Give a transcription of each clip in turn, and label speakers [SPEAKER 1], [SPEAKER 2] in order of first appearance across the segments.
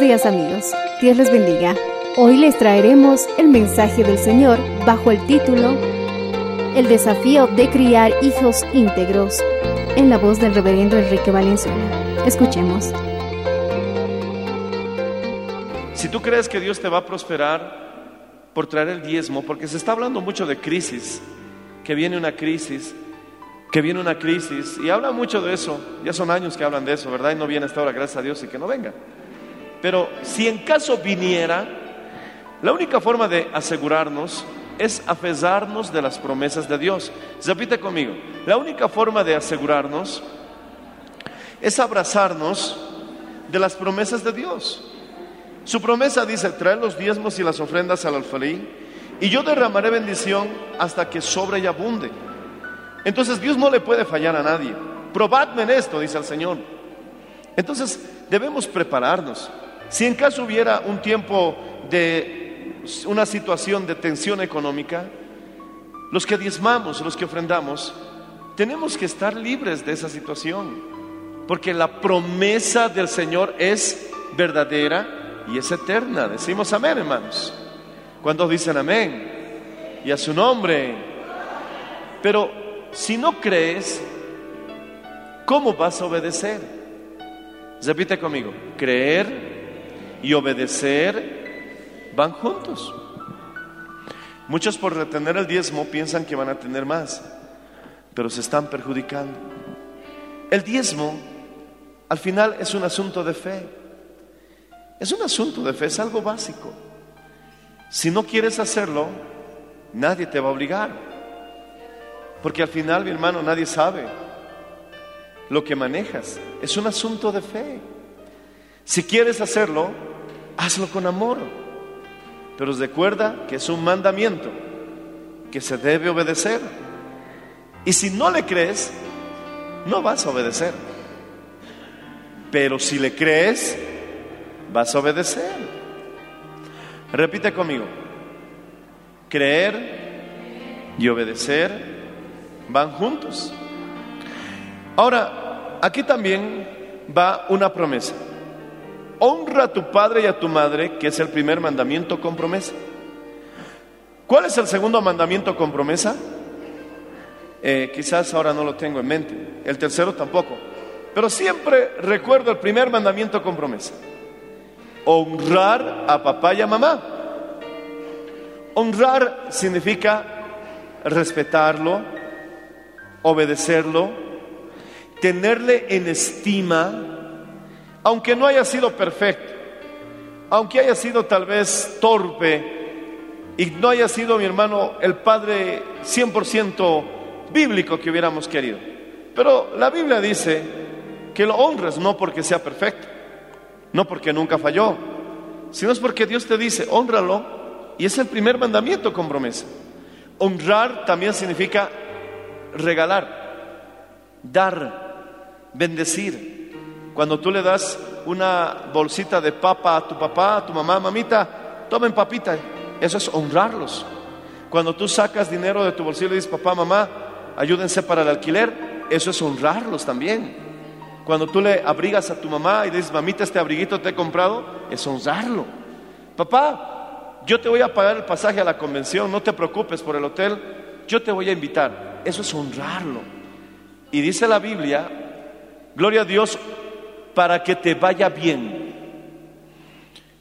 [SPEAKER 1] Días amigos, Dios les bendiga. Hoy les traeremos el mensaje del Señor bajo el título El desafío de criar hijos íntegros, en la voz del reverendo Enrique Valenzuela. Escuchemos.
[SPEAKER 2] Si tú crees que Dios te va a prosperar por traer el diezmo, porque se está hablando mucho de crisis, que viene una crisis, que viene una crisis, y habla mucho de eso, ya son años que hablan de eso, ¿verdad? Y no viene hasta ahora, gracias a Dios, y que no venga. Pero si en caso viniera, la única forma de asegurarnos es aferrarnos de las promesas de Dios. Repite conmigo, la única forma de asegurarnos es abrazarnos de las promesas de Dios. Su promesa dice, trae los diezmos y las ofrendas al alfolí, y yo derramaré bendición hasta que sobre y abunde. Entonces Dios no le puede fallar a nadie. Probadme en esto, dice el Señor. Entonces debemos prepararnos. Si en caso hubiera un tiempo de una situación de tensión económica, los que diezmamos, los que ofrendamos, tenemos que estar libres de esa situación. Porque la promesa del Señor es verdadera y es eterna. Decimos amén, hermanos. Cuando dicen amén? Y a su nombre. Pero si no crees, ¿cómo vas a obedecer? Repite conmigo, creer y obedecer van juntos. Muchos por retener el diezmo piensan que van a tener más, pero se están perjudicando. El diezmo al final es un asunto de fe. Es un asunto de fe, es algo básico. Si no quieres hacerlo, nadie te va a obligar. Porque al final, mi hermano, nadie sabe lo que manejas. Es un asunto de fe. Si quieres hacerlo, hazlo con amor. Pero recuerda que es un mandamiento que se debe obedecer. Y si no le crees, no vas a obedecer. Pero si le crees, vas a obedecer. Repite conmigo. Creer y obedecer van juntos. Ahora, aquí también va una promesa. Honra a tu padre y a tu madre, que es el primer mandamiento con promesa. ¿Cuál es el segundo mandamiento con promesa? Eh, quizás ahora no lo tengo en mente. El tercero tampoco. Pero siempre recuerdo el primer mandamiento con promesa. Honrar a papá y a mamá. Honrar significa respetarlo, obedecerlo, tenerle en estima, aunque no haya sido perfecto, aunque haya sido tal vez torpe y no haya sido mi hermano el padre 100% bíblico que hubiéramos querido. Pero la Biblia dice que lo honres no porque sea perfecto, no porque nunca falló, sino es porque Dios te dice, honralo, y es el primer mandamiento con promesa. Honrar también significa regalar, dar, bendecir. Cuando tú le das una bolsita de papa a tu papá, a tu mamá, mamita, tomen papita, eso es honrarlos. Cuando tú sacas dinero de tu bolsillo y dices, papá, mamá, ayúdense para el alquiler, eso es honrarlos también. Cuando tú le abrigas a tu mamá y dices, mamita, este abriguito te he comprado, es honrarlo. Papá, yo te voy a pagar el pasaje a la convención, no te preocupes por el hotel, yo te voy a invitar. Eso es honrarlo. Y dice la Biblia, gloria a Dios, para que te vaya bien.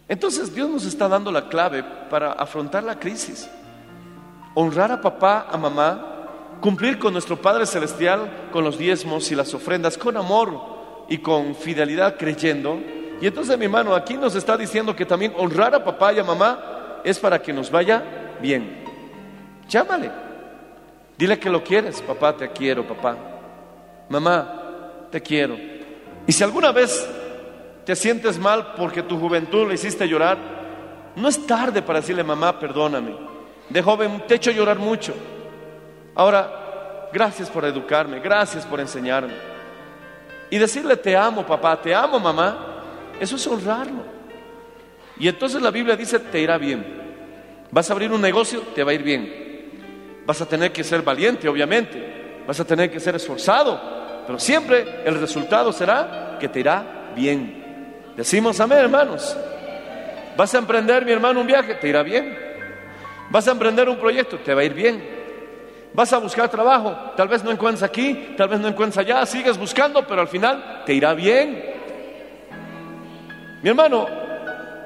[SPEAKER 2] Entonces Dios nos está dando la clave para afrontar la crisis. Honrar a papá, a mamá, cumplir con nuestro Padre Celestial, con los diezmos y las ofrendas, con amor y con fidelidad creyendo. Y entonces mi hermano, aquí nos está diciendo que también honrar a papá y a mamá es para que nos vaya bien. Llámale. Dile que lo quieres, papá, te quiero, papá. Mamá, te quiero. Y si alguna vez te sientes mal porque tu juventud le hiciste llorar, no es tarde para decirle, mamá, perdóname. De joven te he hecho llorar mucho. Ahora, gracias por educarme, gracias por enseñarme. Y decirle, te amo, papá, te amo, mamá, eso es honrarlo. Y entonces la Biblia dice, te irá bien. Vas a abrir un negocio, te va a ir bien. Vas a tener que ser valiente, obviamente. Vas a tener que ser esforzado. Pero siempre el resultado será que te irá bien. Decimos amén, hermanos. Vas a emprender, mi hermano, un viaje, te irá bien. Vas a emprender un proyecto, te va a ir bien. Vas a buscar trabajo, tal vez no encuentres aquí, tal vez no encuentres allá, sigues buscando, pero al final te irá bien. Mi hermano,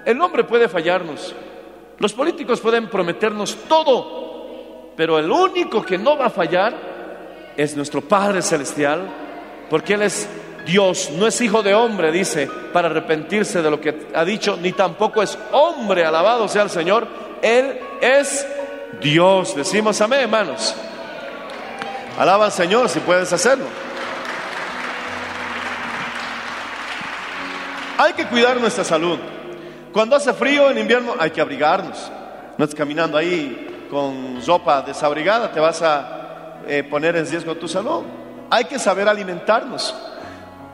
[SPEAKER 2] el hombre puede fallarnos, los políticos pueden prometernos todo, pero el único que no va a fallar es nuestro Padre Celestial, porque Él es Dios, no es hijo de hombre, dice, para arrepentirse de lo que ha dicho, ni tampoco es hombre, alabado sea el Señor, Él es Dios. Decimos amén, hermanos. Alaba al Señor si puedes hacerlo. Hay que cuidar nuestra salud. Cuando hace frío en invierno hay que abrigarnos. No es caminando ahí con ropa desabrigada, te vas a eh, poner en riesgo tu salud. Hay que saber alimentarnos.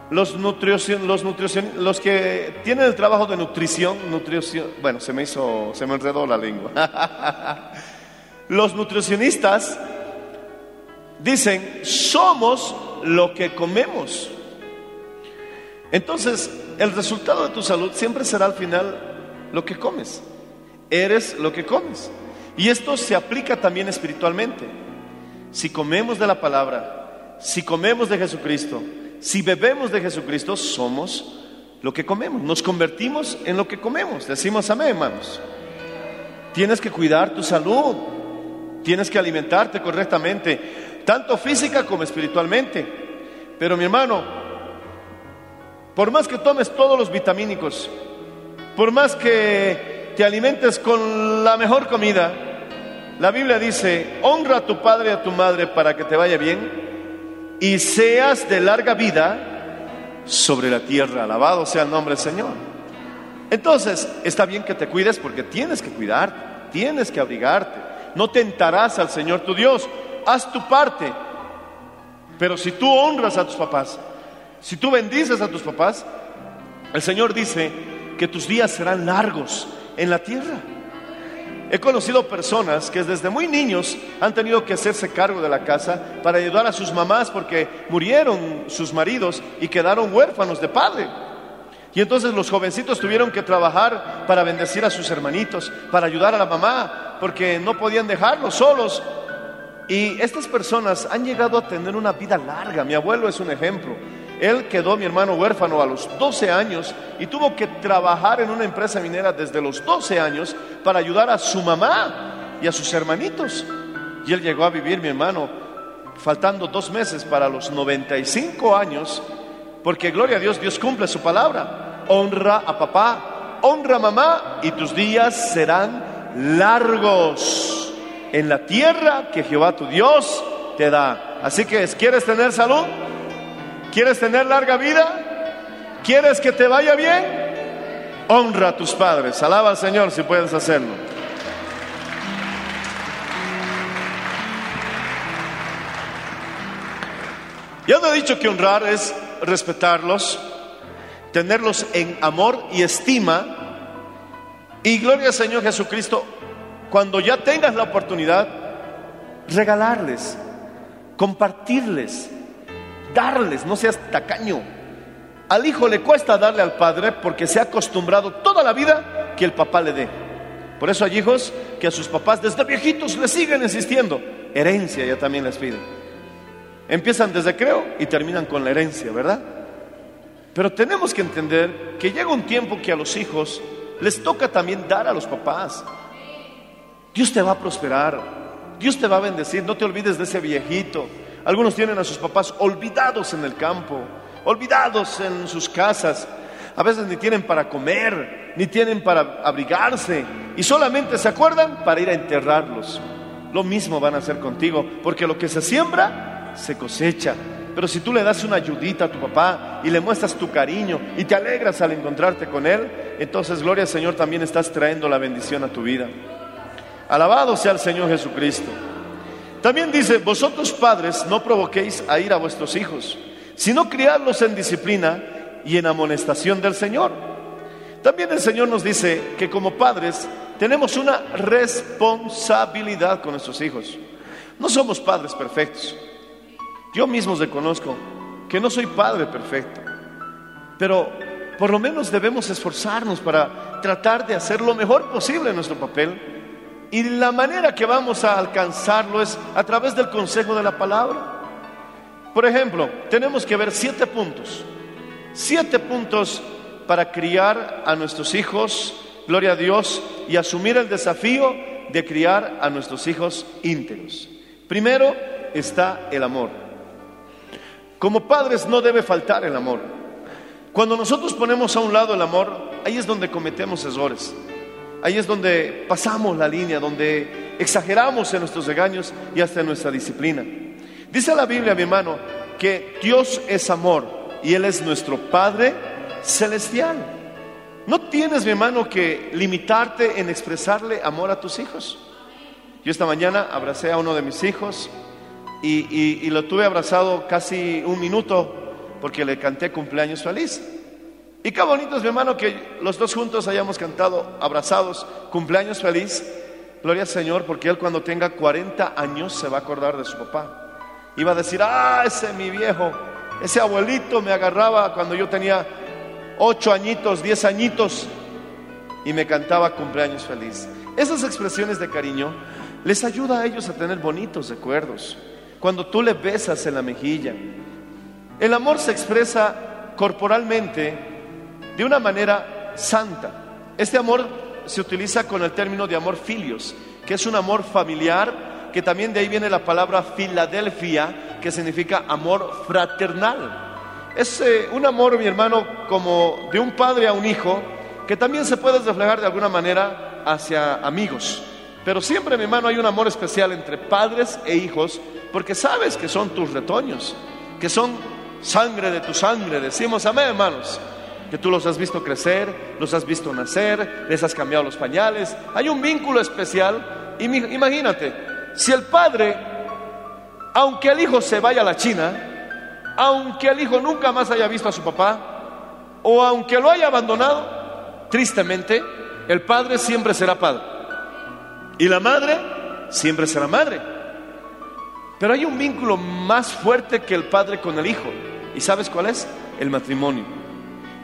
[SPEAKER 2] Los, los, los que tienen el trabajo de nutrición, nutrición, bueno, se me hizo, se me enredó la lengua. los nutricionistas dicen, somos lo que comemos. Entonces, el resultado de tu salud siempre será al final lo que comes. Eres lo que comes. Y esto se aplica también espiritualmente. Si comemos de la palabra, si comemos de Jesucristo, si bebemos de Jesucristo, somos lo que comemos. Nos convertimos en lo que comemos. Decimos amén, hermanos. Tienes que cuidar tu salud. Tienes que alimentarte correctamente, tanto física como espiritualmente. Pero mi hermano, por más que tomes todos los vitamínicos, por más que te alimentes con la mejor comida, la Biblia dice, honra a tu padre y a tu madre para que te vaya bien y seas de larga vida sobre la tierra. Alabado sea el nombre del Señor. Entonces, está bien que te cuides porque tienes que cuidarte, tienes que abrigarte. No tentarás al Señor tu Dios. Haz tu parte. Pero si tú honras a tus papás, si tú bendices a tus papás, el Señor dice que tus días serán largos en la tierra. He conocido personas que desde muy niños han tenido que hacerse cargo de la casa para ayudar a sus mamás porque murieron sus maridos y quedaron huérfanos de padre. Y entonces los jovencitos tuvieron que trabajar para bendecir a sus hermanitos, para ayudar a la mamá, porque no podían dejarlos solos. Y estas personas han llegado a tener una vida larga. Mi abuelo es un ejemplo. Él quedó, mi hermano, huérfano a los 12 años y tuvo que trabajar en una empresa minera desde los 12 años para ayudar a su mamá y a sus hermanitos. Y él llegó a vivir, mi hermano, faltando dos meses para los 95 años, porque gloria a Dios, Dios cumple su palabra. Honra a papá, honra a mamá y tus días serán largos en la tierra que Jehová tu Dios te da. Así que, ¿quieres tener salud? ¿Quieres tener larga vida? ¿Quieres que te vaya bien? Honra a tus padres. Alaba al Señor si puedes hacerlo. Ya no he dicho que honrar es respetarlos, tenerlos en amor y estima. Y gloria al Señor Jesucristo, cuando ya tengas la oportunidad, regalarles, compartirles, darles, no seas tacaño. Al hijo le cuesta darle al padre porque se ha acostumbrado toda la vida que el papá le dé. Por eso hay hijos que a sus papás desde viejitos le siguen insistiendo. Herencia ya también les piden. Empiezan desde creo y terminan con la herencia, ¿verdad? Pero tenemos que entender que llega un tiempo que a los hijos les toca también dar a los papás. Dios te va a prosperar, Dios te va a bendecir, no te olvides de ese viejito. Algunos tienen a sus papás olvidados en el campo, olvidados en sus casas. A veces ni tienen para comer, ni tienen para abrigarse, y solamente se acuerdan para ir a enterrarlos. Lo mismo van a hacer contigo, porque lo que se siembra, se cosecha. Pero si tú le das una ayudita a tu papá y le muestras tu cariño y te alegras al encontrarte con él, entonces, gloria al Señor, también estás trayendo la bendición a tu vida. Alabado sea el Señor Jesucristo. También dice, vosotros padres no provoquéis a ir a vuestros hijos, sino criarlos en disciplina y en amonestación del Señor. También el Señor nos dice que como padres tenemos una responsabilidad con nuestros hijos. No somos padres perfectos. Yo mismo reconozco que no soy padre perfecto, pero por lo menos debemos esforzarnos para tratar de hacer lo mejor posible en nuestro papel. Y la manera que vamos a alcanzarlo es a través del consejo de la palabra. Por ejemplo, tenemos que ver siete puntos. Siete puntos para criar a nuestros hijos, gloria a Dios, y asumir el desafío de criar a nuestros hijos íntegros. Primero está el amor. Como padres no debe faltar el amor. Cuando nosotros ponemos a un lado el amor, ahí es donde cometemos errores. Ahí es donde pasamos la línea, donde exageramos en nuestros regaños y hasta en nuestra disciplina. Dice la Biblia, mi hermano, que Dios es amor y Él es nuestro Padre celestial. No tienes, mi hermano, que limitarte en expresarle amor a tus hijos. Yo esta mañana abracé a uno de mis hijos y, y- lo tuve abrazado casi un minuto porque le canté cumpleaños feliz. Y qué bonito es, mi hermano, que los dos juntos hayamos cantado abrazados cumpleaños feliz. Gloria al Señor, porque él cuando tenga 40 años se va a acordar de su papá. Iba a decir, ah, ese mi viejo, ese abuelito me agarraba cuando yo tenía 8 añitos, 10 añitos y me cantaba cumpleaños feliz. Esas expresiones de cariño les ayuda a ellos a tener bonitos recuerdos. Cuando tú le besas en la mejilla, el amor se expresa corporalmente de una manera santa. Este amor se utiliza con el término de amor filios, que es un amor familiar, que también de ahí viene la palabra Filadelfia, que significa amor fraternal. Es eh, un amor, mi hermano, como de un padre a un hijo, que también se puede reflejar de alguna manera hacia amigos. Pero siempre, mi hermano, hay un amor especial entre padres e hijos, porque sabes que son tus retoños, que son sangre de tu sangre. Decimos amén, hermanos. Que tú los has visto crecer, los has visto nacer, les has cambiado los pañales. Hay un vínculo especial. Y imagínate, si el padre, aunque el hijo se vaya a la China, aunque el hijo nunca más haya visto a su papá, o aunque lo haya abandonado, tristemente, el padre siempre será padre. Y la madre siempre será madre. Pero hay un vínculo más fuerte que el padre con el hijo. ¿Y sabes cuál es? El matrimonio.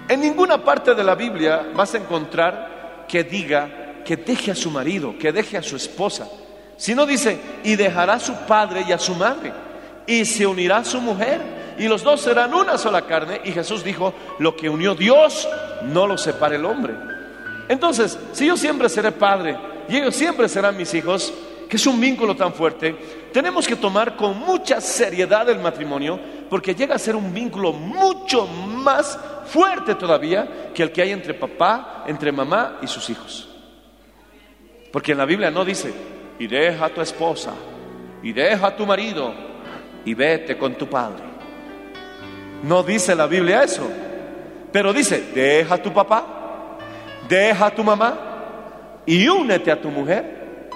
[SPEAKER 2] En ninguna parte de la Biblia vas a encontrar que diga que deje a su marido, que deje a su esposa. Si no dice, y dejará a su padre y a su madre, y se unirá a su mujer, y los dos serán una sola carne. Y Jesús dijo, lo que unió Dios, no lo separe el hombre. Entonces, si yo siempre seré padre y ellos siempre serán mis hijos, que es un vínculo tan fuerte, tenemos que tomar con mucha seriedad el matrimonio, porque llega a ser un vínculo mucho más fuerte todavía que el que hay entre papá, entre mamá y sus hijos. Porque en la Biblia no dice, y deja a tu esposa, y deja a tu marido, y vete con tu padre. No dice la Biblia eso, pero dice, deja a tu papá, deja a tu mamá y únete a tu mujer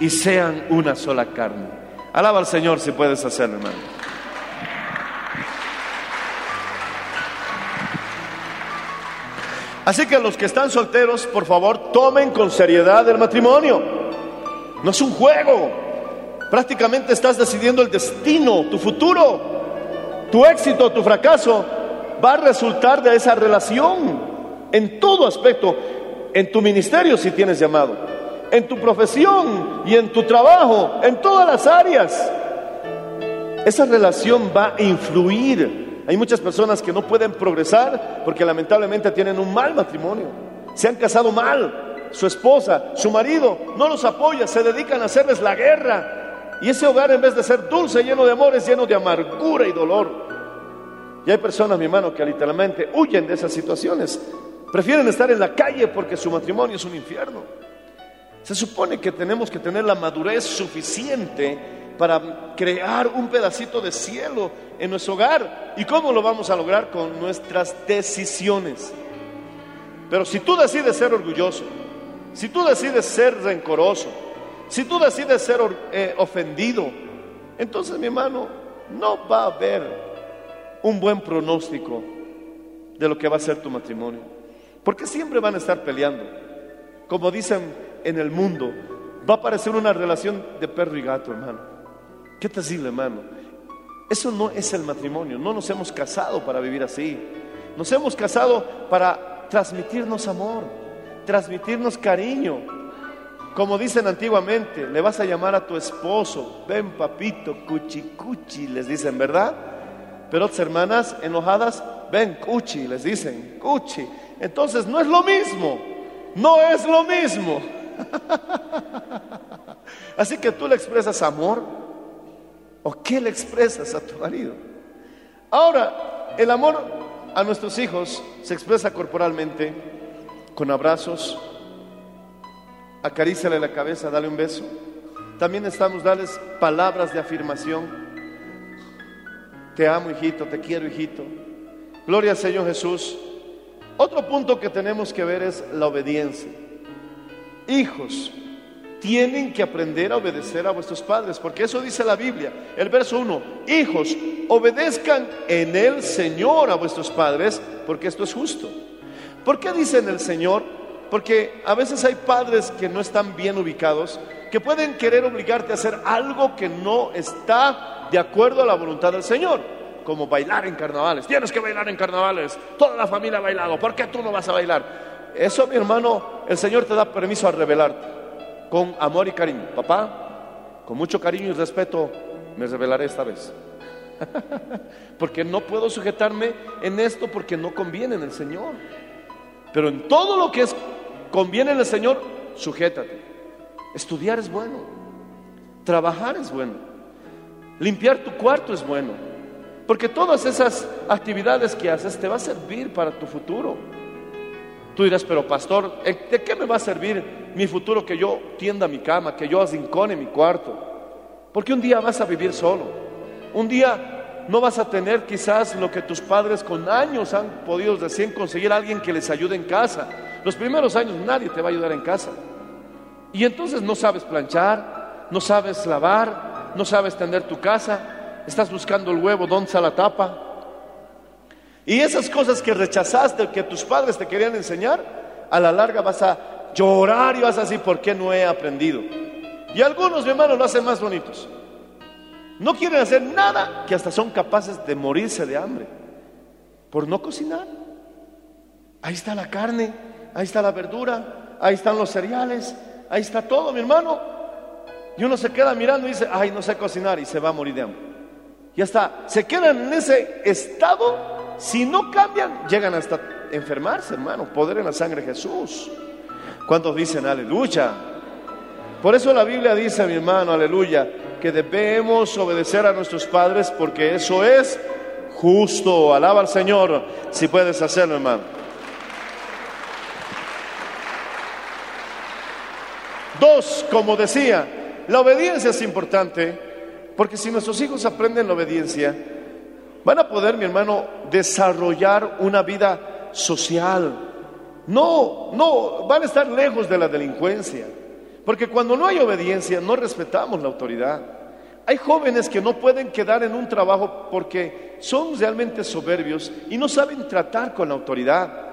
[SPEAKER 2] y sean una sola carne. Alaba al Señor si puedes hacerlo, hermano. Así que los que están solteros, por favor, tomen con seriedad el matrimonio. No es un juego. Prácticamente estás decidiendo el destino, tu futuro. Tu éxito, tu fracaso va a resultar de esa relación en todo aspecto, en tu ministerio si tienes llamado, en tu profesión y en tu trabajo, en todas las áreas. Esa relación va a influir. Hay muchas personas que no pueden progresar porque lamentablemente tienen un mal matrimonio. Se han casado mal. Su esposa, su marido no los apoya, se dedican a hacerles la guerra. Y ese hogar en vez de ser dulce, lleno de amor, es lleno de amargura y dolor. Y hay personas, mi hermano, que literalmente huyen de esas situaciones. Prefieren estar en la calle porque su matrimonio es un infierno. Se supone que tenemos que tener la madurez suficiente para crear un pedacito de cielo en nuestro hogar. ¿Y cómo lo vamos a lograr? Con nuestras decisiones. Pero si tú decides ser orgulloso, si tú decides ser rencoroso, si tú decides ser eh, ofendido, entonces mi hermano, no va a haber un buen pronóstico de lo que va a ser tu matrimonio. Porque siempre van a estar peleando. Como dicen en el mundo, va a parecer una relación de perro y gato, hermano. Qué terrible, hermano. Eso no es el matrimonio. No nos hemos casado para vivir así. Nos hemos casado para transmitirnos amor, transmitirnos cariño. Como dicen antiguamente, le vas a llamar a tu esposo, ven papito, cuchi cuchi, les dicen, ¿verdad? Pero otras hermanas enojadas, ven, cuchi, les dicen, cuchi. Entonces no es lo mismo, no es lo mismo. Así que tú le expresas amor o qué le expresas a tu marido. Ahora, el amor a nuestros hijos se expresa corporalmente con abrazos, acaríciale la cabeza, dale un beso. También estamos darles palabras de afirmación. Te amo, hijito, te quiero, hijito. Gloria al Señor Jesús. Otro punto que tenemos que ver es la obediencia. Hijos, tienen que aprender a obedecer a vuestros padres, porque eso dice la Biblia. El verso 1, hijos, obedezcan en el Señor a vuestros padres, porque esto es justo. ¿Por qué dicen el Señor? Porque a veces hay padres que no están bien ubicados, que pueden querer obligarte a hacer algo que no está de acuerdo a la voluntad del Señor, como bailar en carnavales. Tienes que bailar en carnavales, toda la familia ha bailado, ¿por qué tú no vas a bailar? Eso, mi hermano, el Señor te da permiso a revelarte con amor y cariño. Papá, con mucho cariño y respeto, me revelaré esta vez. porque no puedo sujetarme en esto porque no conviene en el Señor. Pero en todo lo que es conviene en el Señor, sujétate. Estudiar es bueno. Trabajar es bueno. Limpiar tu cuarto es bueno, porque todas esas actividades que haces te va a servir para tu futuro. Tú dirás, pero pastor, ¿de qué me va a servir mi futuro que yo tienda mi cama, que yo asincone mi cuarto? Porque un día vas a vivir solo. Un día no vas a tener quizás lo que tus padres con años han podido recién conseguir alguien que les ayude en casa. Los primeros años nadie te va a ayudar en casa. Y entonces no sabes planchar, no sabes lavar, no sabes tender tu casa, estás buscando el huevo, ¿dónde está la tapa? Y esas cosas que rechazaste, que tus padres te querían enseñar, a la larga vas a llorar y vas a decir, ¿por qué no he aprendido? Y algunos, mi hermano, lo hacen más bonitos. No quieren hacer nada que hasta son capaces de morirse de hambre por no cocinar. Ahí está la carne, ahí está la verdura, ahí están los cereales, ahí está todo, mi hermano. Y uno se queda mirando y dice, ay, no sé cocinar y se va a morir de hambre. Y hasta se quedan en ese estado, si no cambian, llegan hasta enfermarse, hermano. Poder en la sangre de Jesús. ¿Cuántos dicen aleluya? Por eso la Biblia dice, mi hermano, aleluya, que debemos obedecer a nuestros padres porque eso es justo. Alaba al Señor si puedes hacerlo, hermano. Dos, como decía, la obediencia es importante porque si nuestros hijos aprenden la obediencia, van a poder, mi hermano, desarrollar una vida social. No, no, van a estar lejos de la delincuencia. Porque cuando no hay obediencia, no respetamos la autoridad. Hay jóvenes que no pueden quedar en un trabajo porque son realmente soberbios y no saben tratar con la autoridad.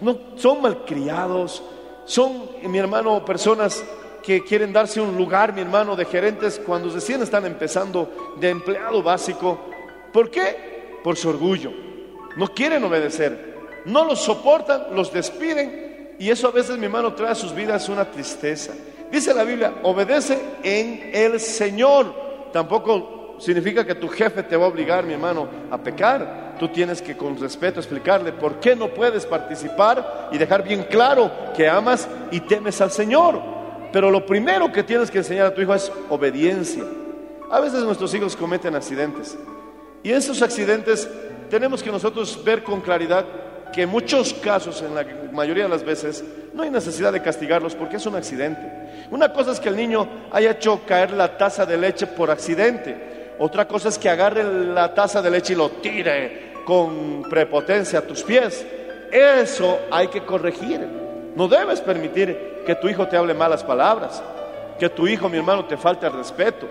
[SPEAKER 2] No, son malcriados, son, mi hermano, personas que quieren darse un lugar, mi hermano, de gerentes cuando recién están empezando de empleado básico. ¿Por qué? Por su orgullo. No quieren obedecer. No los soportan, los despiden. Y eso a veces, mi hermano, trae a sus vidas una tristeza. Dice la Biblia, obedece en el Señor. Tampoco significa que tu jefe te va a obligar, mi hermano, a pecar. Tú tienes que con respeto explicarle por qué no puedes participar y dejar bien claro que amas y temes al Señor. Pero lo primero que tienes que enseñar a tu hijo es obediencia. A veces nuestros hijos cometen accidentes. Y en esos accidentes tenemos que nosotros ver con claridad que en muchos casos, en la mayoría de las veces, no hay necesidad de castigarlos porque es un accidente. Una cosa es que el niño haya hecho caer la taza de leche por accidente. Otra cosa es que agarre la taza de leche y lo tire con prepotencia a tus pies. Eso hay que corregir. No debes permitir que tu hijo te hable malas palabras, que tu hijo, mi hermano, te falte el respeto.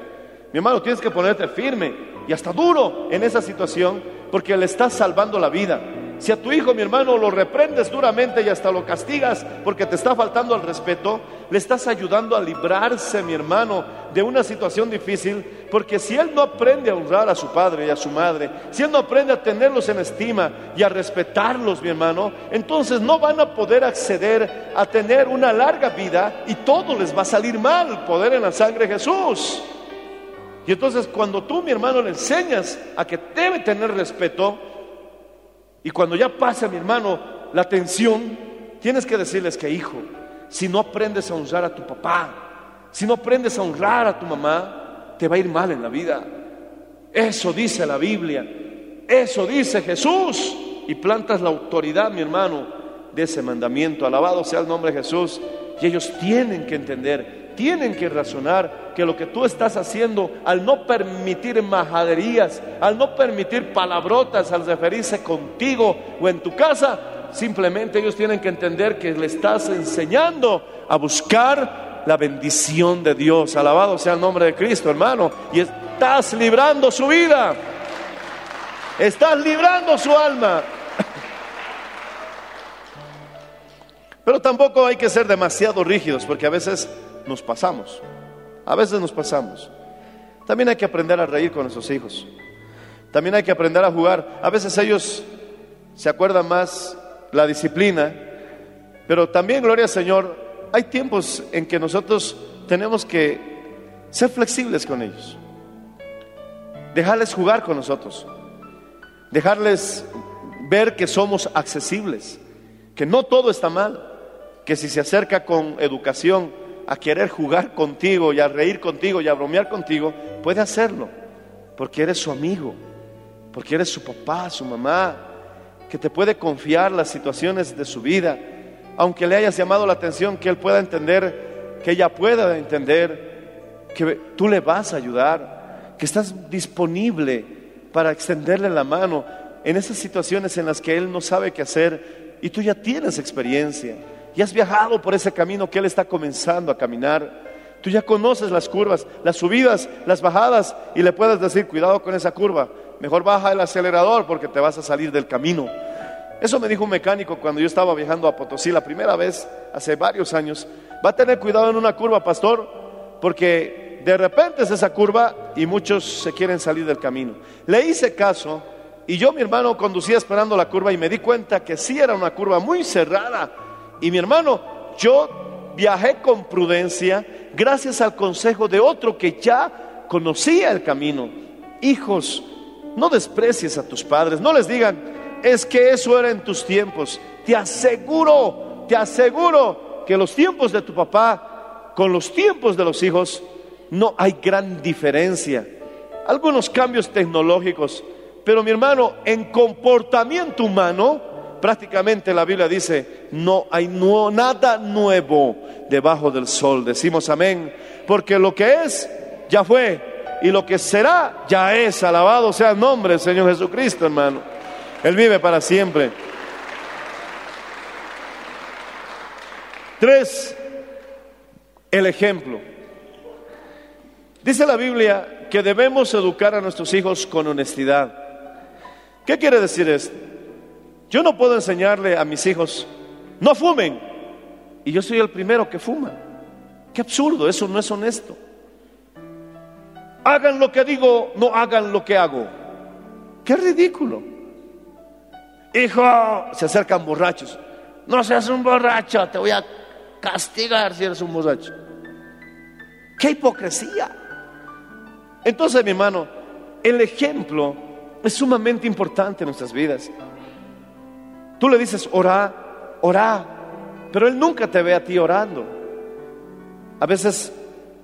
[SPEAKER 2] Mi hermano, tienes que ponerte firme y hasta duro en esa situación porque le estás salvando la vida. Si a tu hijo, mi hermano, lo reprendes duramente y hasta lo castigas porque te está faltando al respeto, le estás ayudando a librarse, mi hermano, de una situación difícil, porque si él no aprende a honrar a su padre y a su madre, si él no aprende a tenerlos en estima y a respetarlos, mi hermano, entonces no van a poder acceder a tener una larga vida y todo les va a salir mal, poder en la sangre de Jesús. Y entonces cuando tú, mi hermano, le enseñas a que debe tener respeto, y cuando ya pasa, mi hermano, la tensión, tienes que decirles que, hijo, si no aprendes a honrar a tu papá, si no aprendes a honrar a tu mamá, te va a ir mal en la vida. Eso dice la Biblia, eso dice Jesús. Y plantas la autoridad, mi hermano, de ese mandamiento. Alabado sea el nombre de Jesús. Y ellos tienen que entender, tienen que razonar que lo que tú estás haciendo al no permitir majaderías, al no permitir palabrotas, al referirse contigo o en tu casa, simplemente ellos tienen que entender que le estás enseñando a buscar la bendición de Dios. Alabado sea el nombre de Cristo, hermano. Y estás librando su vida. Estás librando su alma. Pero tampoco hay que ser demasiado rígidos porque a veces nos pasamos. A veces nos pasamos. También hay que aprender a reír con nuestros hijos. También hay que aprender a jugar. A veces ellos se acuerdan más la disciplina, pero también, gloria al Señor, hay tiempos en que nosotros tenemos que ser flexibles con ellos. Dejarles jugar con nosotros. Dejarles ver que somos accesibles, que no todo está mal, que si se acerca con educación a querer jugar contigo y a reír contigo y a bromear contigo, puede hacerlo, porque eres su amigo, porque eres su papá, su mamá, que te puede confiar las situaciones de su vida, aunque le hayas llamado la atención, que él pueda entender, que ella pueda entender que tú le vas a ayudar, que estás disponible para extenderle la mano en esas situaciones en las que él no sabe qué hacer y tú ya tienes experiencia y has viajado por ese camino que él está comenzando a caminar. Tú ya conoces las curvas, las subidas, las bajadas y le puedes decir, cuidado con esa curva, mejor baja el acelerador porque te vas a salir del camino. Eso me dijo un mecánico cuando yo estaba viajando a Potosí la primera vez, hace varios años. Va a tener cuidado en una curva, pastor, porque de repente es esa curva y muchos se quieren salir del camino. Le hice caso y yo, mi hermano, conducía esperando la curva y me di cuenta que sí era una curva muy cerrada. Y mi hermano, yo viajé con prudencia gracias al consejo de otro que ya conocía el camino. Hijos, no desprecies a tus padres, no les digan, es que eso era en tus tiempos. Te aseguro, te aseguro que los tiempos de tu papá con los tiempos de los hijos no hay gran diferencia. Algunos cambios tecnológicos, pero mi hermano, en comportamiento humano, prácticamente la Biblia dice, no hay nada nuevo debajo del sol. Decimos amén, porque lo que es, ya fue, y lo que será, ya es. Alabado sea el nombre del Señor Jesucristo, hermano. Él vive para siempre. Tres, el ejemplo. Dice la Biblia que debemos educar a nuestros hijos con honestidad. ¿Qué quiere decir esto? Yo no puedo enseñarle a mis hijos, no fumen. Y yo soy el primero que fuma. Qué absurdo, eso no es honesto. Hagan lo que digo, no hagan lo que hago. Qué ridículo. Hijo, se acercan borrachos. No seas un borracho, te voy a castigar si eres un borracho. Qué hipocresía. Entonces, mi hermano, el ejemplo es sumamente importante en nuestras vidas. Tú le dices, orá, orá, pero él nunca te ve a ti orando. A veces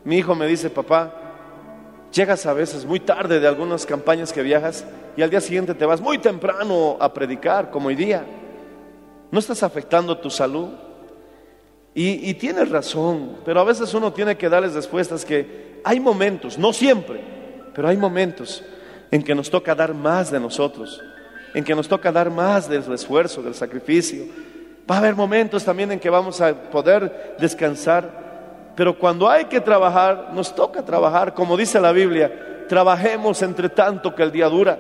[SPEAKER 2] mi hijo me dice, papá, llegas a veces muy tarde de algunas campañas que viajas y al día siguiente te vas muy temprano a predicar, como hoy día. ¿No estás afectando tu salud? Y, y tienes razón, pero a veces uno tiene que darles respuestas que hay momentos, no siempre, pero hay momentos en que nos toca dar más de nosotros, en que nos toca dar más del esfuerzo, del sacrificio. Va a haber momentos también en que vamos a poder descansar, pero cuando hay que trabajar, nos toca trabajar, como dice la Biblia, trabajemos entre tanto que el día dura.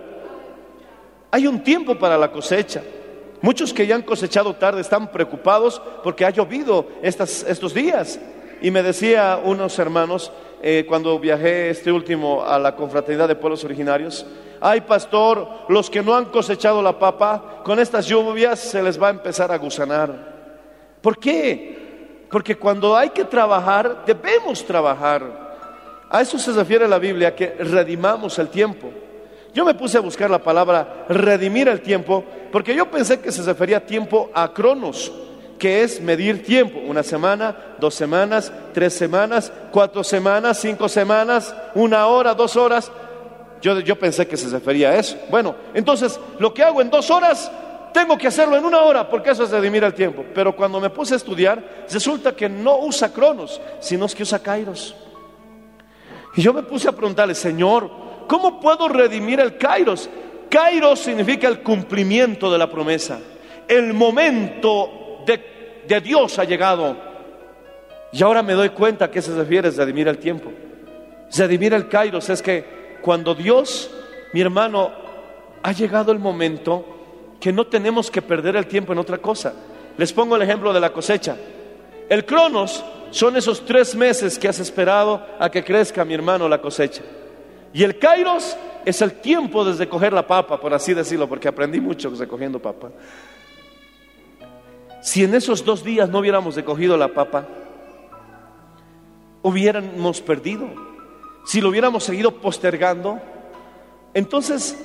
[SPEAKER 2] Hay un tiempo para la cosecha. Muchos que ya han cosechado tarde están preocupados porque ha llovido estos días. Y me decía unos hermanos, eh, cuando viajé este último a la confraternidad de pueblos originarios, ay pastor, los que no han cosechado la papa, con estas lluvias se les va a empezar a gusanar. ¿Por qué? Porque cuando hay que trabajar, debemos trabajar. A eso se refiere la Biblia, que redimamos el tiempo. Yo me puse a buscar la palabra redimir el tiempo, porque yo pensé que se refería tiempo a cronos, que es medir tiempo, una semana, dos semanas, tres semanas, cuatro semanas, cinco semanas, una hora, dos horas. Yo, yo pensé que se refería a eso. Bueno, entonces lo que hago en dos horas, tengo que hacerlo en una hora, porque eso es redimir el tiempo. Pero cuando me puse a estudiar, resulta que no usa cronos, sino que usa kairos. Y yo me puse a preguntarle, Señor, ¿Cómo puedo redimir el kairos? Kairos significa el cumplimiento de la promesa. El momento de, de Dios ha llegado. Y ahora me doy cuenta que se refiere a redimir el tiempo. Redimir el kairos es que cuando Dios, mi hermano, ha llegado el momento que no tenemos que perder el tiempo en otra cosa. Les pongo el ejemplo de la cosecha. El cronos son esos tres meses que has esperado a que crezca, mi hermano, la cosecha. Y el kairos es el tiempo desde coger la papa, por así decirlo, porque aprendí mucho recogiendo papa. Si en esos dos días no hubiéramos recogido la papa, hubiéramos perdido. Si lo hubiéramos seguido postergando, entonces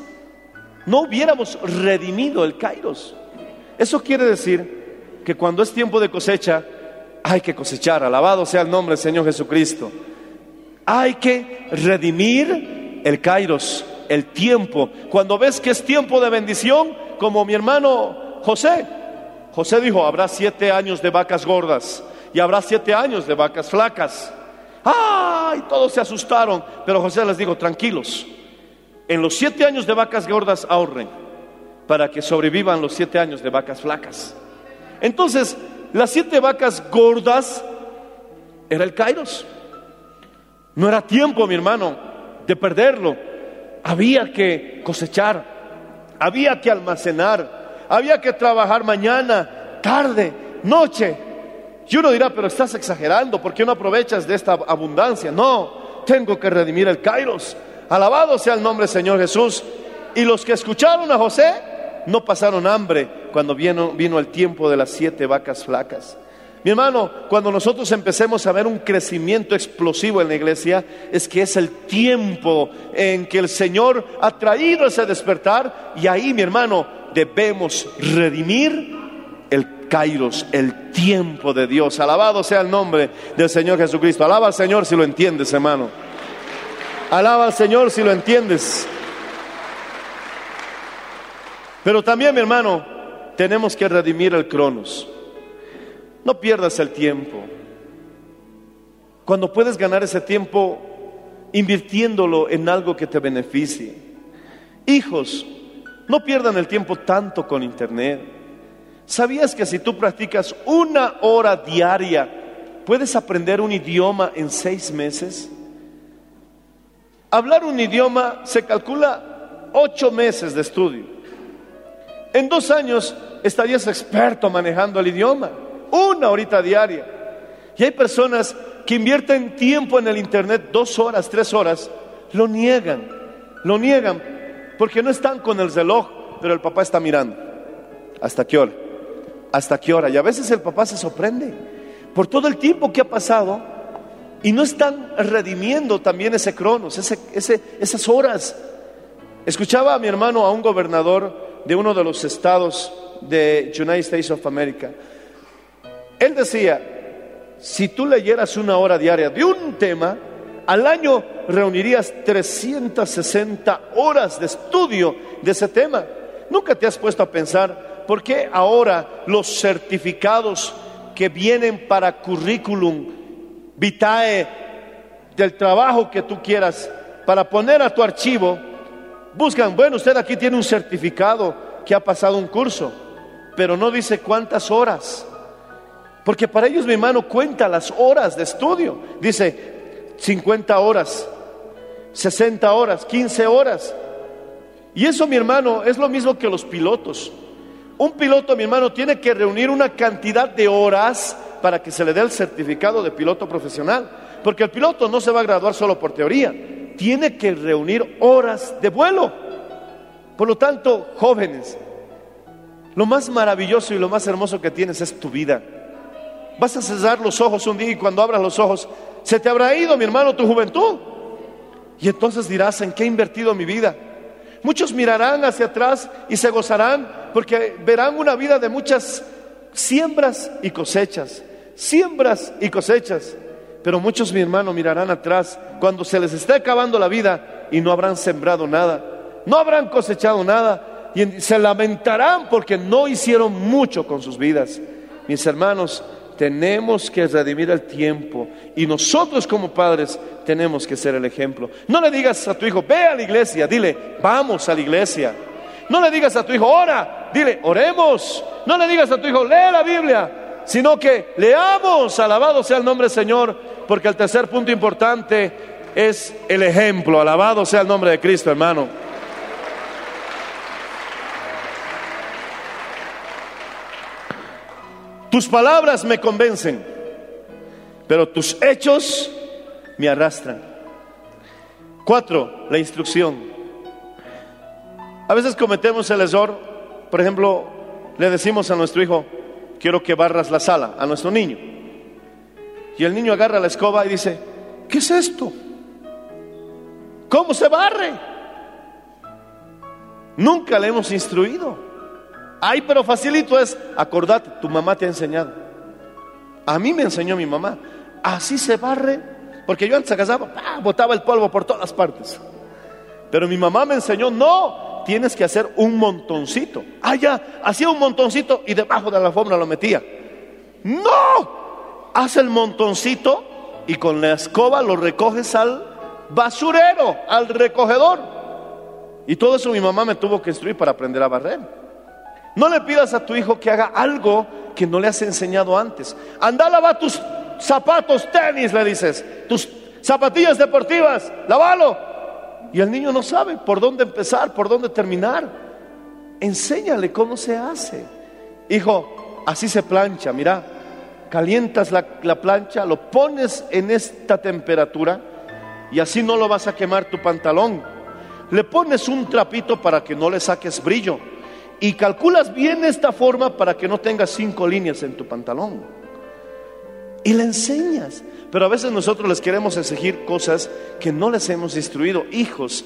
[SPEAKER 2] no hubiéramos redimido el kairos. Eso quiere decir que cuando es tiempo de cosecha, hay que cosechar. Alabado sea el nombre del Señor Jesucristo. Hay que redimir el kairos, el tiempo. Cuando ves que es tiempo de bendición, como mi hermano José. José dijo, habrá siete años de vacas gordas y habrá siete años de vacas flacas. ¡Ay! Todos se asustaron, pero José les dijo, tranquilos, en los siete años de vacas gordas ahorren para que sobrevivan los siete años de vacas flacas. Entonces, las siete vacas gordas era el kairos. No era tiempo, mi hermano, de perderlo. Había que cosechar, había que almacenar, había que trabajar mañana, tarde, noche. Y uno dirá, pero estás exagerando, ¿por qué no aprovechas de esta abundancia? No, tengo que redimir el Kairos. Alabado sea el nombre del Señor Jesús. Y los que escucharon a José no pasaron hambre cuando vino, vino el tiempo de las siete vacas flacas. Mi hermano, cuando nosotros empecemos a ver un crecimiento explosivo en la iglesia, es que es el tiempo en que el Señor ha traído ese despertar y ahí, mi hermano, debemos redimir kairos, el tiempo de Dios. Alabado sea el nombre del Señor Jesucristo. Alaba al Señor si lo entiendes, hermano. Alaba al Señor si lo entiendes. Pero también, mi hermano, tenemos que redimir el cronos. No pierdas el tiempo. Cuando puedes ganar ese tiempo invirtiéndolo en algo que te beneficie. Hijos, no pierdan el tiempo tanto con internet. ¿Sabías que si tú practicas una hora diaria, puedes aprender un idioma en seis meses? Hablar un idioma se calcula ocho meses de estudio. En dos años estarías experto manejando el idioma una horita diaria. Y hay personas que invierten tiempo en el Internet, dos horas, tres horas, lo niegan, lo niegan, porque no están con el reloj, pero el papá está mirando. ¿Hasta qué hora? ¿Hasta qué hora? Y a veces el papá se sorprende por todo el tiempo que ha pasado y no están redimiendo también ese cronos, ese, esas horas. Escuchaba a mi hermano, a un gobernador de uno de los estados de United States of America. Él decía, si tú leyeras una hora diaria de un tema, al año reunirías 360 horas de estudio de ese tema. Nunca te has puesto a pensar por qué ahora los certificados que vienen para currículum vitae del trabajo que tú quieras para poner a tu archivo, buscan, bueno, usted aquí tiene un certificado que ha pasado un curso, pero no dice cuántas horas. Porque para ellos, mi hermano, cuenta las horas de estudio. Dice 50 horas, 60 horas, 15 horas. Y eso, mi hermano, es lo mismo que los pilotos. Un piloto, mi hermano, tiene que reunir una cantidad de horas para que se le dé el certificado de piloto profesional. Porque el piloto no se va a graduar solo por teoría, tiene que reunir horas de vuelo. Por lo tanto, jóvenes, lo más maravilloso y lo más hermoso que tienes es tu vida. Vas a cerrar los ojos un día y cuando abras los ojos, se te habrá ido, mi hermano, tu juventud. Y entonces dirás, ¿en qué he invertido mi vida? Muchos mirarán hacia atrás y se gozarán porque verán una vida de muchas siembras y cosechas, siembras y cosechas. Pero muchos, mi hermano, mirarán atrás cuando se les esté acabando la vida y no habrán sembrado nada, no habrán cosechado nada y se lamentarán porque no hicieron mucho con sus vidas. Mis hermanos, tenemos que redimir el tiempo y nosotros como padres tenemos que ser el ejemplo. No le digas a tu hijo, ve a la iglesia, dile, vamos a la iglesia. No le digas a tu hijo, ora, dile, oremos. No le digas a tu hijo, lee la Biblia, sino que leamos, alabado sea el nombre del Señor, porque el tercer punto importante es el ejemplo, alabado sea el nombre de Cristo, hermano. Tus palabras me convencen, pero tus hechos me arrastran. Cuatro, la instrucción. A veces cometemos el error, por ejemplo, le decimos a nuestro hijo, quiero que barras la sala, a nuestro niño. Y el niño agarra la escoba y dice, ¿qué es esto? ¿Cómo se barre? Nunca le hemos instruido. Ay, pero facilito es, acordate, tu mamá te ha enseñado. A mí me enseñó mi mamá. Así se barre, porque yo antes agasaba, botaba el polvo por todas partes. Pero mi mamá me enseñó, no, tienes que hacer un montoncito. Ah, ya, hacía un montoncito y debajo de la alfombra lo metía. No, haz el montoncito y con la escoba lo recoges al basurero, al recogedor. Y todo eso mi mamá me tuvo que instruir para aprender a barrer. No le pidas a tu hijo que haga algo que no le has enseñado antes. Anda a lavar tus zapatos, tenis, le dices, tus zapatillas deportivas, lávalo. Y el niño no sabe por dónde empezar, por dónde terminar. Enséñale cómo se hace. Hijo, así se plancha, mira, calientas la, la plancha, lo pones en esta temperatura y así no lo vas a quemar tu pantalón. Le pones un trapito para que no le saques brillo y calculas bien esta forma para que no tengas cinco líneas en tu pantalón. Y le enseñas. Pero a veces nosotros les queremos exigir cosas que no les hemos instruido. Hijos,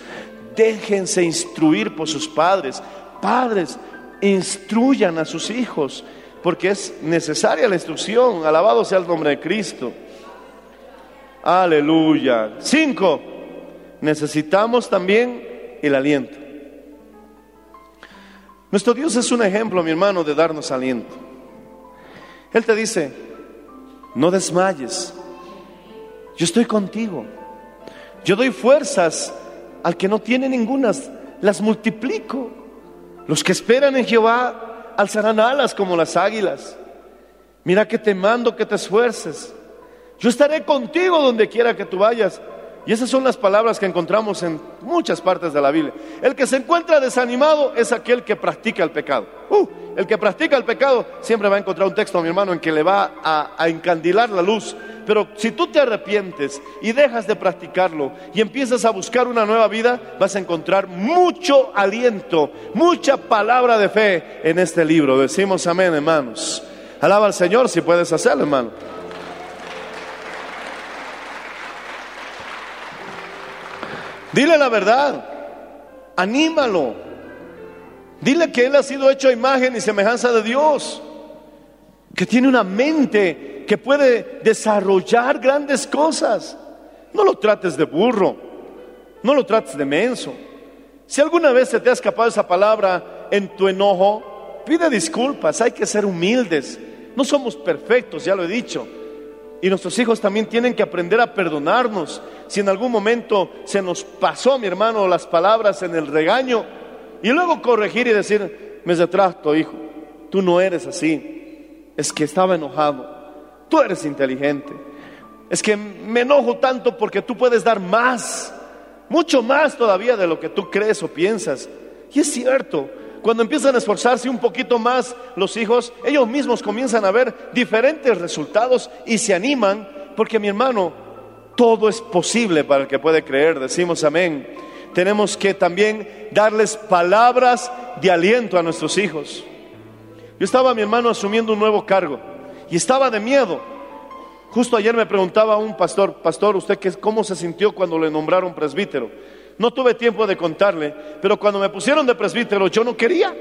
[SPEAKER 2] déjense instruir por sus padres. Padres, instruyan a sus hijos, porque es necesaria la instrucción. Alabado sea el nombre de Cristo. Aleluya. Cinco, necesitamos también el aliento. Nuestro Dios es un ejemplo, mi hermano, de darnos aliento. Él te dice, no desmayes, yo estoy contigo. Yo doy fuerzas al que no tiene ningunas, las multiplico. Los que esperan en Jehová alzarán alas como las águilas. Mira que te mando que te esfuerces. Yo estaré contigo donde quiera que tú vayas. Y esas son las palabras que encontramos en muchas partes de la Biblia. El que se encuentra desanimado es aquel que practica el pecado. Uh, el que practica el pecado siempre va a encontrar un texto, mi hermano, en que le va a, a encandilar la luz Pero si tú te arrepientes y dejas de practicarlo y empiezas a buscar una nueva vida, vas a encontrar mucho aliento, mucha palabra de fe en este libro. Decimos amén, hermanos. Alaba al Señor si puedes hacerlo, hermano. Dile la verdad, anímalo. Dile que Él ha sido hecho a imagen y semejanza de Dios, que tiene una mente que puede desarrollar grandes cosas. No lo trates de burro, no lo trates de menso. Si alguna vez se te ha escapado esa palabra en tu enojo, pide disculpas, hay que ser humildes. No somos perfectos, ya lo he dicho. Y nuestros hijos también tienen que aprender a perdonarnos. Si en algún momento se nos pasó, mi hermano, las palabras en el regaño, y luego corregir y decir, me retracto, hijo, tú no eres así. Es que estaba enojado. Tú eres inteligente. Es que me enojo tanto porque tú puedes dar más, mucho más todavía de lo que tú crees o piensas. Y es cierto, cuando empiezan a esforzarse un poquito más los hijos, ellos mismos comienzan a ver diferentes resultados y se animan, porque mi hermano, todo es posible para el que puede creer, decimos amén. Tenemos que también darles palabras de aliento a nuestros hijos. Yo estaba, mi hermano, asumiendo un nuevo cargo y estaba de miedo. Justo ayer me preguntaba un pastor, pastor, ¿usted qué, cómo se sintió cuando le nombraron presbítero? No tuve tiempo de contarle, pero cuando me pusieron de presbítero yo no quería.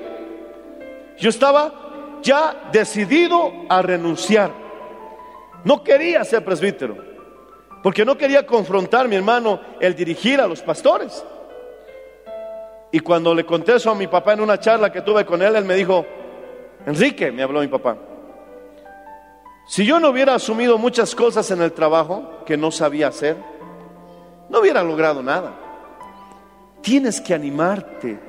[SPEAKER 2] Yo estaba ya decidido a renunciar. No quería ser presbítero, porque no quería confrontar, mi hermano, el dirigir a los pastores. Y cuando le conté eso a mi papá en una charla que tuve con él, él me dijo, Enrique, me habló mi papá, si yo no hubiera asumido muchas cosas en el trabajo que no sabía hacer, no hubiera logrado nada. Tienes que animarte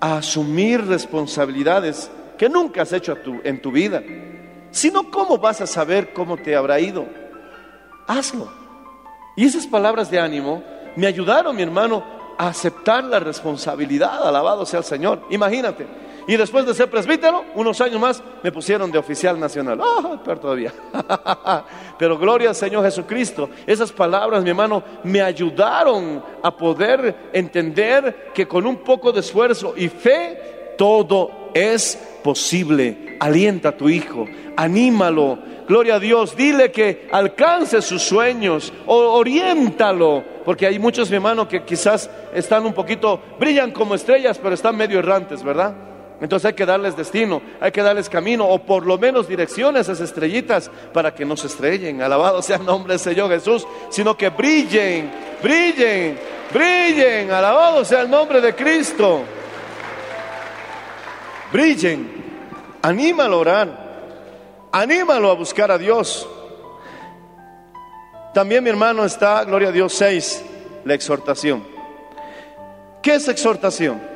[SPEAKER 2] a asumir responsabilidades que nunca has hecho en tu vida. Si no, ¿cómo vas a saber cómo te habrá ido? Hazlo. Y esas palabras de ánimo me ayudaron, mi hermano, a aceptar la responsabilidad. Alabado sea el Señor. Imagínate. Y después de ser presbítero, unos años más, me pusieron de oficial nacional. ¡Oh, peor todavía! Pero gloria al Señor Jesucristo. Esas palabras, mi hermano, me ayudaron a poder entender que con un poco de esfuerzo y fe, todo es posible. Alienta a tu hijo, anímalo. Gloria a Dios, dile que alcance sus sueños, oriéntalo, porque hay muchos, mi hermano, que quizás están un poquito, brillan como estrellas, pero están medio errantes, ¿verdad? Entonces hay que darles destino, hay que darles camino o por lo menos direcciones a esas estrellitas para que no se estrellen. Alabado sea el nombre del Señor Jesús, sino que brillen, brillen, brillen. Alabado sea el nombre de Cristo. Brillen. Anímalo a orar. Anímalo a buscar a Dios. También mi hermano está, gloria a Dios, 6, la exhortación. ¿Qué es exhortación?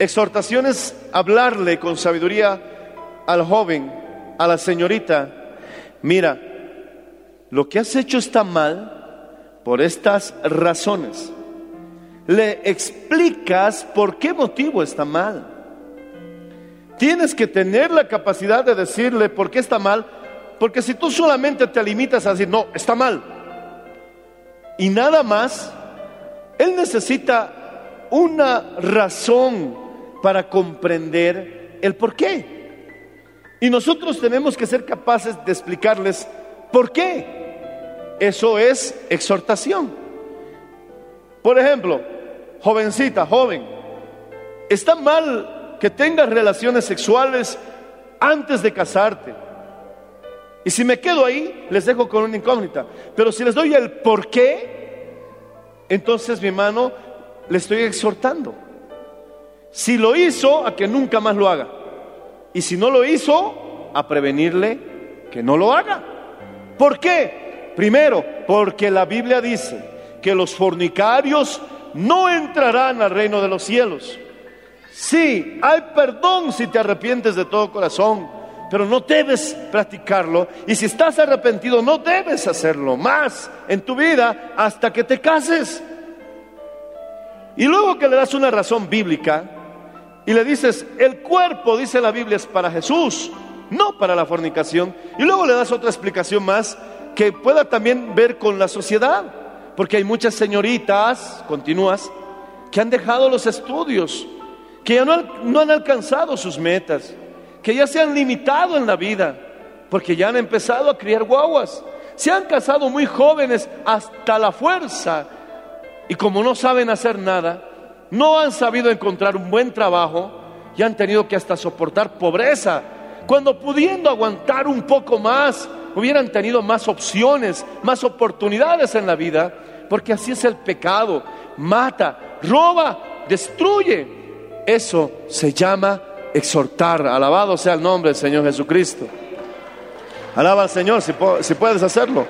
[SPEAKER 2] Exhortación es hablarle con sabiduría al joven, a la señorita, mira, lo que has hecho está mal por estas razones. Le explicas por qué motivo está mal. Tienes que tener la capacidad de decirle por qué está mal, porque si tú solamente te limitas a decir, no, está mal, y nada más, él necesita una razón para comprender el por qué. Y nosotros tenemos que ser capaces de explicarles por qué. Eso es exhortación. Por ejemplo, jovencita, joven, está mal que tengas relaciones sexuales antes de casarte. Y si me quedo ahí, les dejo con una incógnita. Pero si les doy el por qué, entonces mi hermano, le estoy exhortando. Si lo hizo, a que nunca más lo haga. Y si no lo hizo, a prevenirle que no lo haga. ¿Por qué? Primero, porque la Biblia dice que los fornicarios no entrarán al reino de los cielos. Sí, hay perdón si te arrepientes de todo corazón, pero no debes practicarlo. Y si estás arrepentido, no debes hacerlo más en tu vida hasta que te cases. Y luego que le das una razón bíblica, y le dices, el cuerpo, dice la Biblia, es para Jesús, no para la fornicación. Y luego le das otra explicación más, que pueda también ver con la sociedad, porque hay muchas señoritas, continúas, que han dejado los estudios, que ya no, han- alcanzado sus metas, que ya se han limitado en la vida, porque ya han empezado a criar guaguas, se han casado muy jóvenes hasta la fuerza, y como no saben hacer nada, no han sabido encontrar un buen trabajo y han tenido que hasta soportar pobreza, cuando pudiendo aguantar un poco más, hubieran tenido más opciones, más oportunidades en la vida, porque así es el pecado, mata, roba, destruye. Eso se llama exhortar. Alabado sea el nombre del Señor Jesucristo. Alaba al Señor si, si puedes hacerlo.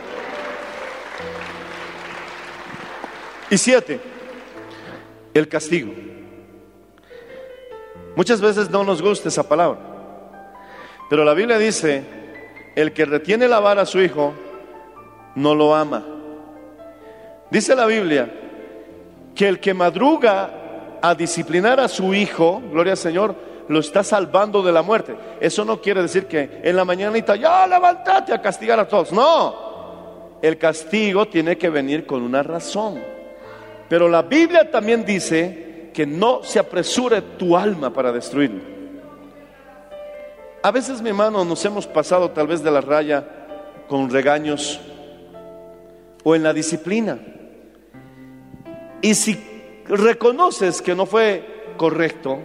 [SPEAKER 2] Y siete, el castigo. Muchas veces no nos gusta esa palabra, pero la Biblia dice, el que retiene la vara a su hijo, no lo ama. Dice la Biblia que el que madruga a disciplinar a su hijo, gloria al Señor, lo está salvando de la muerte. Eso no quiere decir que en la mañanita, ya levántate a castigar a todos. No, el castigo tiene que venir con una razón. Pero la Biblia también dice que no se apresure tu alma para destruirlo. A veces, mi hermano, nos hemos pasado tal vez de la raya con regaños o en la disciplina. Y si reconoces que no fue correcto,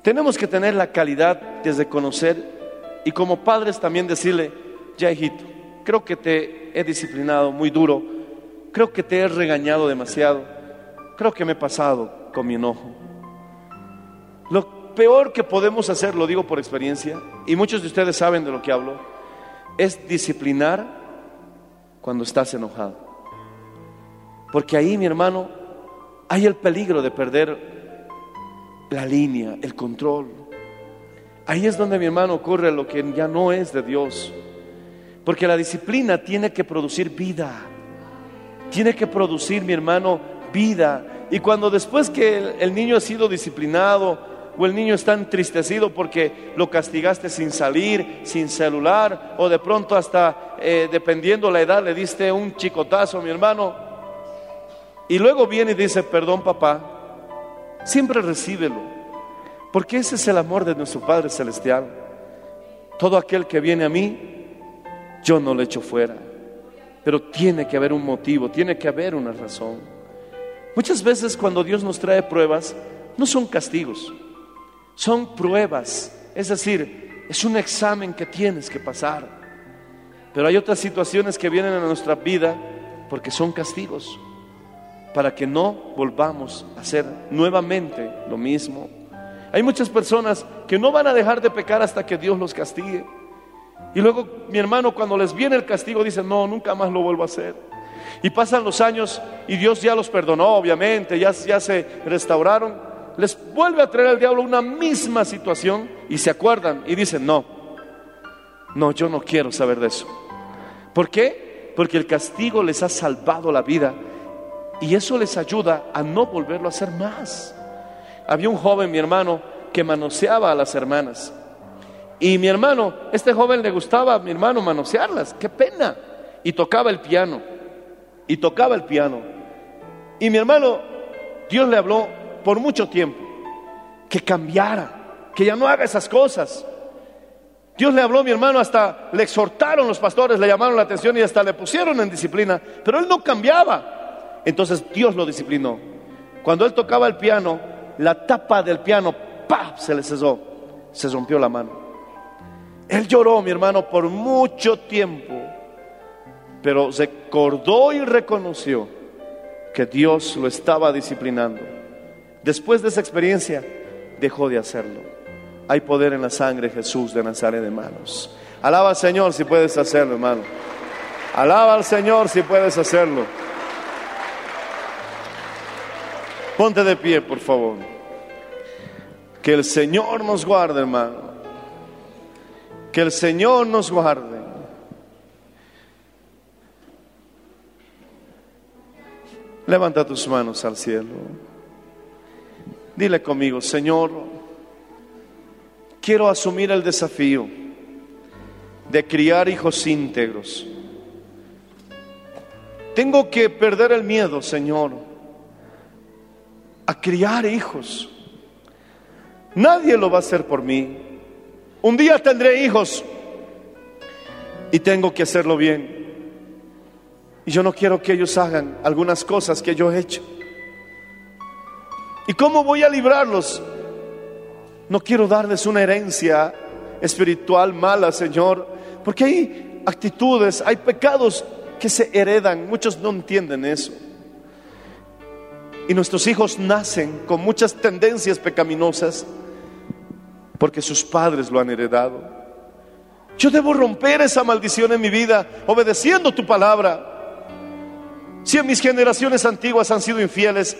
[SPEAKER 2] tenemos que tener la calidad de conocer y como padres también decirle, ya hijito, creo que te he disciplinado muy duro, creo que te he regañado demasiado, creo que me he pasado con mi enojo. Lo peor que podemos hacer, lo digo por experiencia, y muchos de ustedes saben de lo que hablo, es disciplinar cuando estás enojado. Porque ahí, mi hermano, hay el peligro de perder la línea, el control. Ahí es donde, mi hermano, ocurre lo que ya no es de Dios. Porque la disciplina tiene que producir vida. Tiene que producir, mi hermano, vida. Y cuando después que el, niño ha sido disciplinado o el niño está entristecido porque lo castigaste sin salir, sin celular, o de pronto hasta, eh, dependiendo la edad, le diste un chicotazo, mi hermano, y luego viene y dice, perdón papá, siempre recíbelo, porque ese es el amor de nuestro Padre Celestial. Todo aquel que viene a mí, yo no le echo fuera, pero tiene que haber un motivo, tiene que haber una razón. Muchas veces cuando Dios nos trae pruebas, no son castigos, son pruebas, es decir, es un examen que tienes que pasar. Pero hay otras situaciones que vienen a nuestra vida porque son castigos, para que no volvamos a hacer nuevamente lo mismo. Hay muchas personas que no van a dejar de pecar hasta que Dios los castigue. Y luego, mi hermano, cuando les viene el castigo, dicen, no, nunca más lo vuelvo a hacer. Y pasan los años y Dios ya los perdonó, obviamente, ya, ya se restauraron. Les vuelve a traer al diablo una misma situación y se acuerdan y dicen, no, no, yo no quiero saber de eso. ¿Por qué? Porque el castigo les ha salvado la vida y eso les ayuda a no volverlo a hacer más. Había un joven, mi hermano, que manoseaba a las hermanas. Y mi hermano, este joven le gustaba a mi hermano manosearlas, qué pena. Y tocaba el piano, y tocaba el piano. Y mi hermano, Dios le habló por mucho tiempo que cambiara, que ya no haga esas cosas. Dios le habló, mi hermano, hasta le exhortaron los pastores, le llamaron la atención y hasta le pusieron en disciplina, pero él no cambiaba. Entonces Dios lo disciplinó. Cuando él tocaba el piano, la tapa del piano, ¡pap! se le cesó, se rompió la mano. Él lloró, mi hermano, por mucho tiempo, pero recordó y reconoció que Dios lo estaba disciplinando. Después de esa experiencia, dejó de hacerlo. Hay poder en la sangre Jesús de Nazaret, hermanos. Alaba al Señor si puedes hacerlo, hermano. Alaba al Señor si puedes hacerlo. Ponte de pie, por favor. Que el Señor nos guarde, hermano. Que el Señor nos guarde. Levanta tus manos al cielo. Dile conmigo, Señor, quiero asumir el desafío de criar hijos íntegros tengo que perder el miedo, Señor, a criar hijos. Nadie lo va a hacer por mí. Un día tendré hijos y tengo que hacerlo bien. Y yo no quiero que ellos hagan algunas cosas que yo he hecho. ¿Y cómo voy a librarlos? No quiero darles una herencia espiritual mala, Señor, porque hay actitudes, hay pecados que se heredan. Muchos no entienden eso. Y nuestros hijos nacen con muchas tendencias pecaminosas porque sus padres lo han heredado. Yo debo romper esa maldición en mi vida obedeciendo tu palabra. Si en mis generaciones antiguas han sido infieles,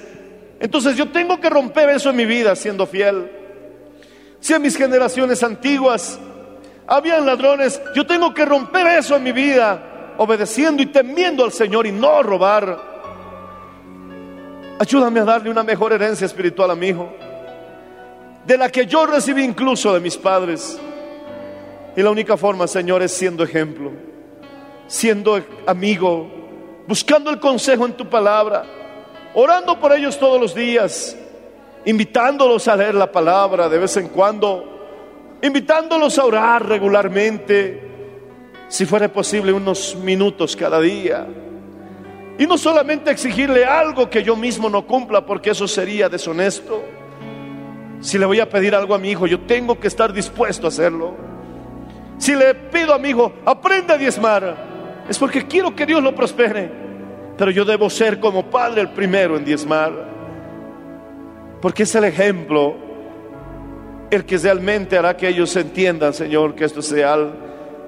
[SPEAKER 2] entonces yo tengo que romper eso en mi vida siendo fiel. Si en mis generaciones antiguas habían ladrones, yo tengo que romper eso en mi vida obedeciendo y temiendo al Señor y no robar. Ayúdame a darle una mejor herencia espiritual a mi hijo de la que yo recibí incluso de mis padres. Y la única forma, Señor, es siendo ejemplo, siendo amigo, buscando el consejo en tu palabra, orando por ellos todos los días, invitándolos a leer la palabra de vez en cuando, invitándolos a orar regularmente, si fuera posible unos minutos cada día. Y no solamente exigirle algo que yo mismo no cumpla, porque eso sería deshonesto si le voy a pedir algo a mi hijo, yo tengo que estar dispuesto a hacerlo. Si le pido a mi hijo, aprende a diezmar, es porque quiero que Dios lo prospere. Pero yo debo ser como padre el primero en diezmar. Porque es el ejemplo el que realmente hará que ellos entiendan, Señor, que esto sea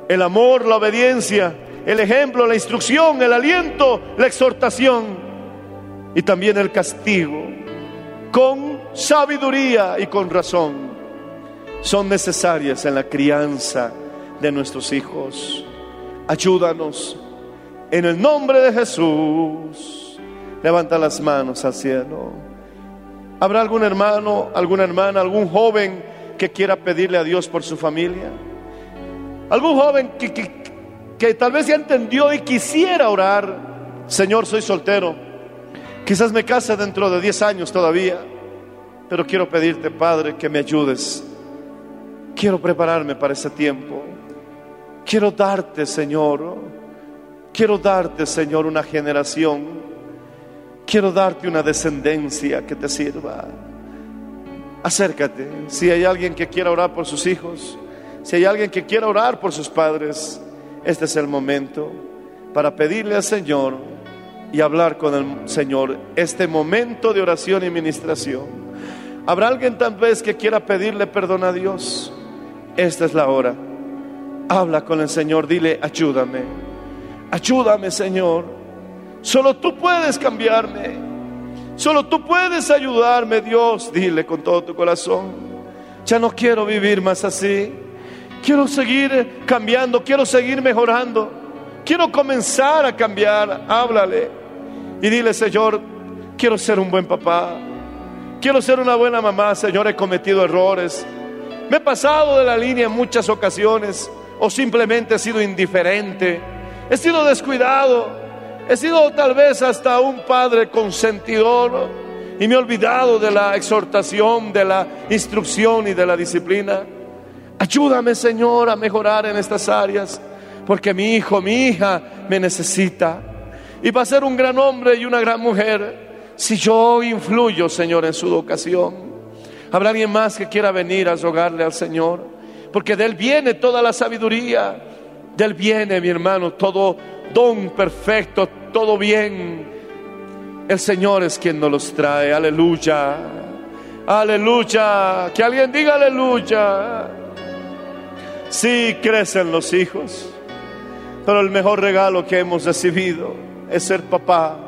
[SPEAKER 2] el amor, la obediencia, el ejemplo, la instrucción, el aliento, la exhortación y también el castigo. Con sabiduría y con razón son necesarias en la crianza de nuestros hijos. Ayúdanos en el nombre de Jesús. Levanta las manos al cielo. ¿Habrá algún hermano, alguna hermana, algún joven que quiera pedirle a Dios por su familia? ¿Algún joven que, que, que tal vez ya entendió y quisiera orar? Señor, soy soltero. Quizás me case dentro de 10 años todavía. Pero quiero pedirte, Padre, que me ayudes. Quiero prepararme para ese tiempo. Quiero darte, Señor. Quiero darte, Señor, una generación. Quiero darte una descendencia que te sirva. Acércate. Si hay alguien que quiera orar por sus hijos, si hay alguien que quiera orar por sus padres, este es el momento para pedirle al Señor y hablar con el Señor este momento de oración y ministración. ¿Habrá alguien tal vez que quiera pedirle perdón a Dios? Esta es la hora. Habla con el Señor, dile, ayúdame. Ayúdame, Señor. Solo tú puedes cambiarme. Solo tú puedes ayudarme, Dios. Dile con todo tu corazón. Ya no quiero vivir más así. Quiero seguir cambiando, quiero seguir mejorando. Quiero comenzar a cambiar. Háblale. Y dile, Señor, quiero ser un buen papá. Quiero ser una buena mamá, Señor, he cometido errores. Me he pasado de la línea en muchas ocasiones o simplemente he sido indiferente. He sido descuidado. He sido tal vez hasta un padre consentidor y me he olvidado de la exhortación, de la instrucción y de la disciplina. Ayúdame, Señor, a mejorar en estas áreas, porque mi hijo, mi hija me necesita. Y va a ser un gran hombre y una gran mujer si yo influyo, Señor, en su educación. Habrá alguien más que quiera venir a rogarle al Señor, porque de Él viene toda la sabiduría, de Él viene, mi hermano, todo don perfecto, todo bien. El Señor es quien nos los trae, aleluya, aleluya, que alguien diga aleluya. Sí, crecen los hijos, pero el mejor regalo que hemos recibido es ser papá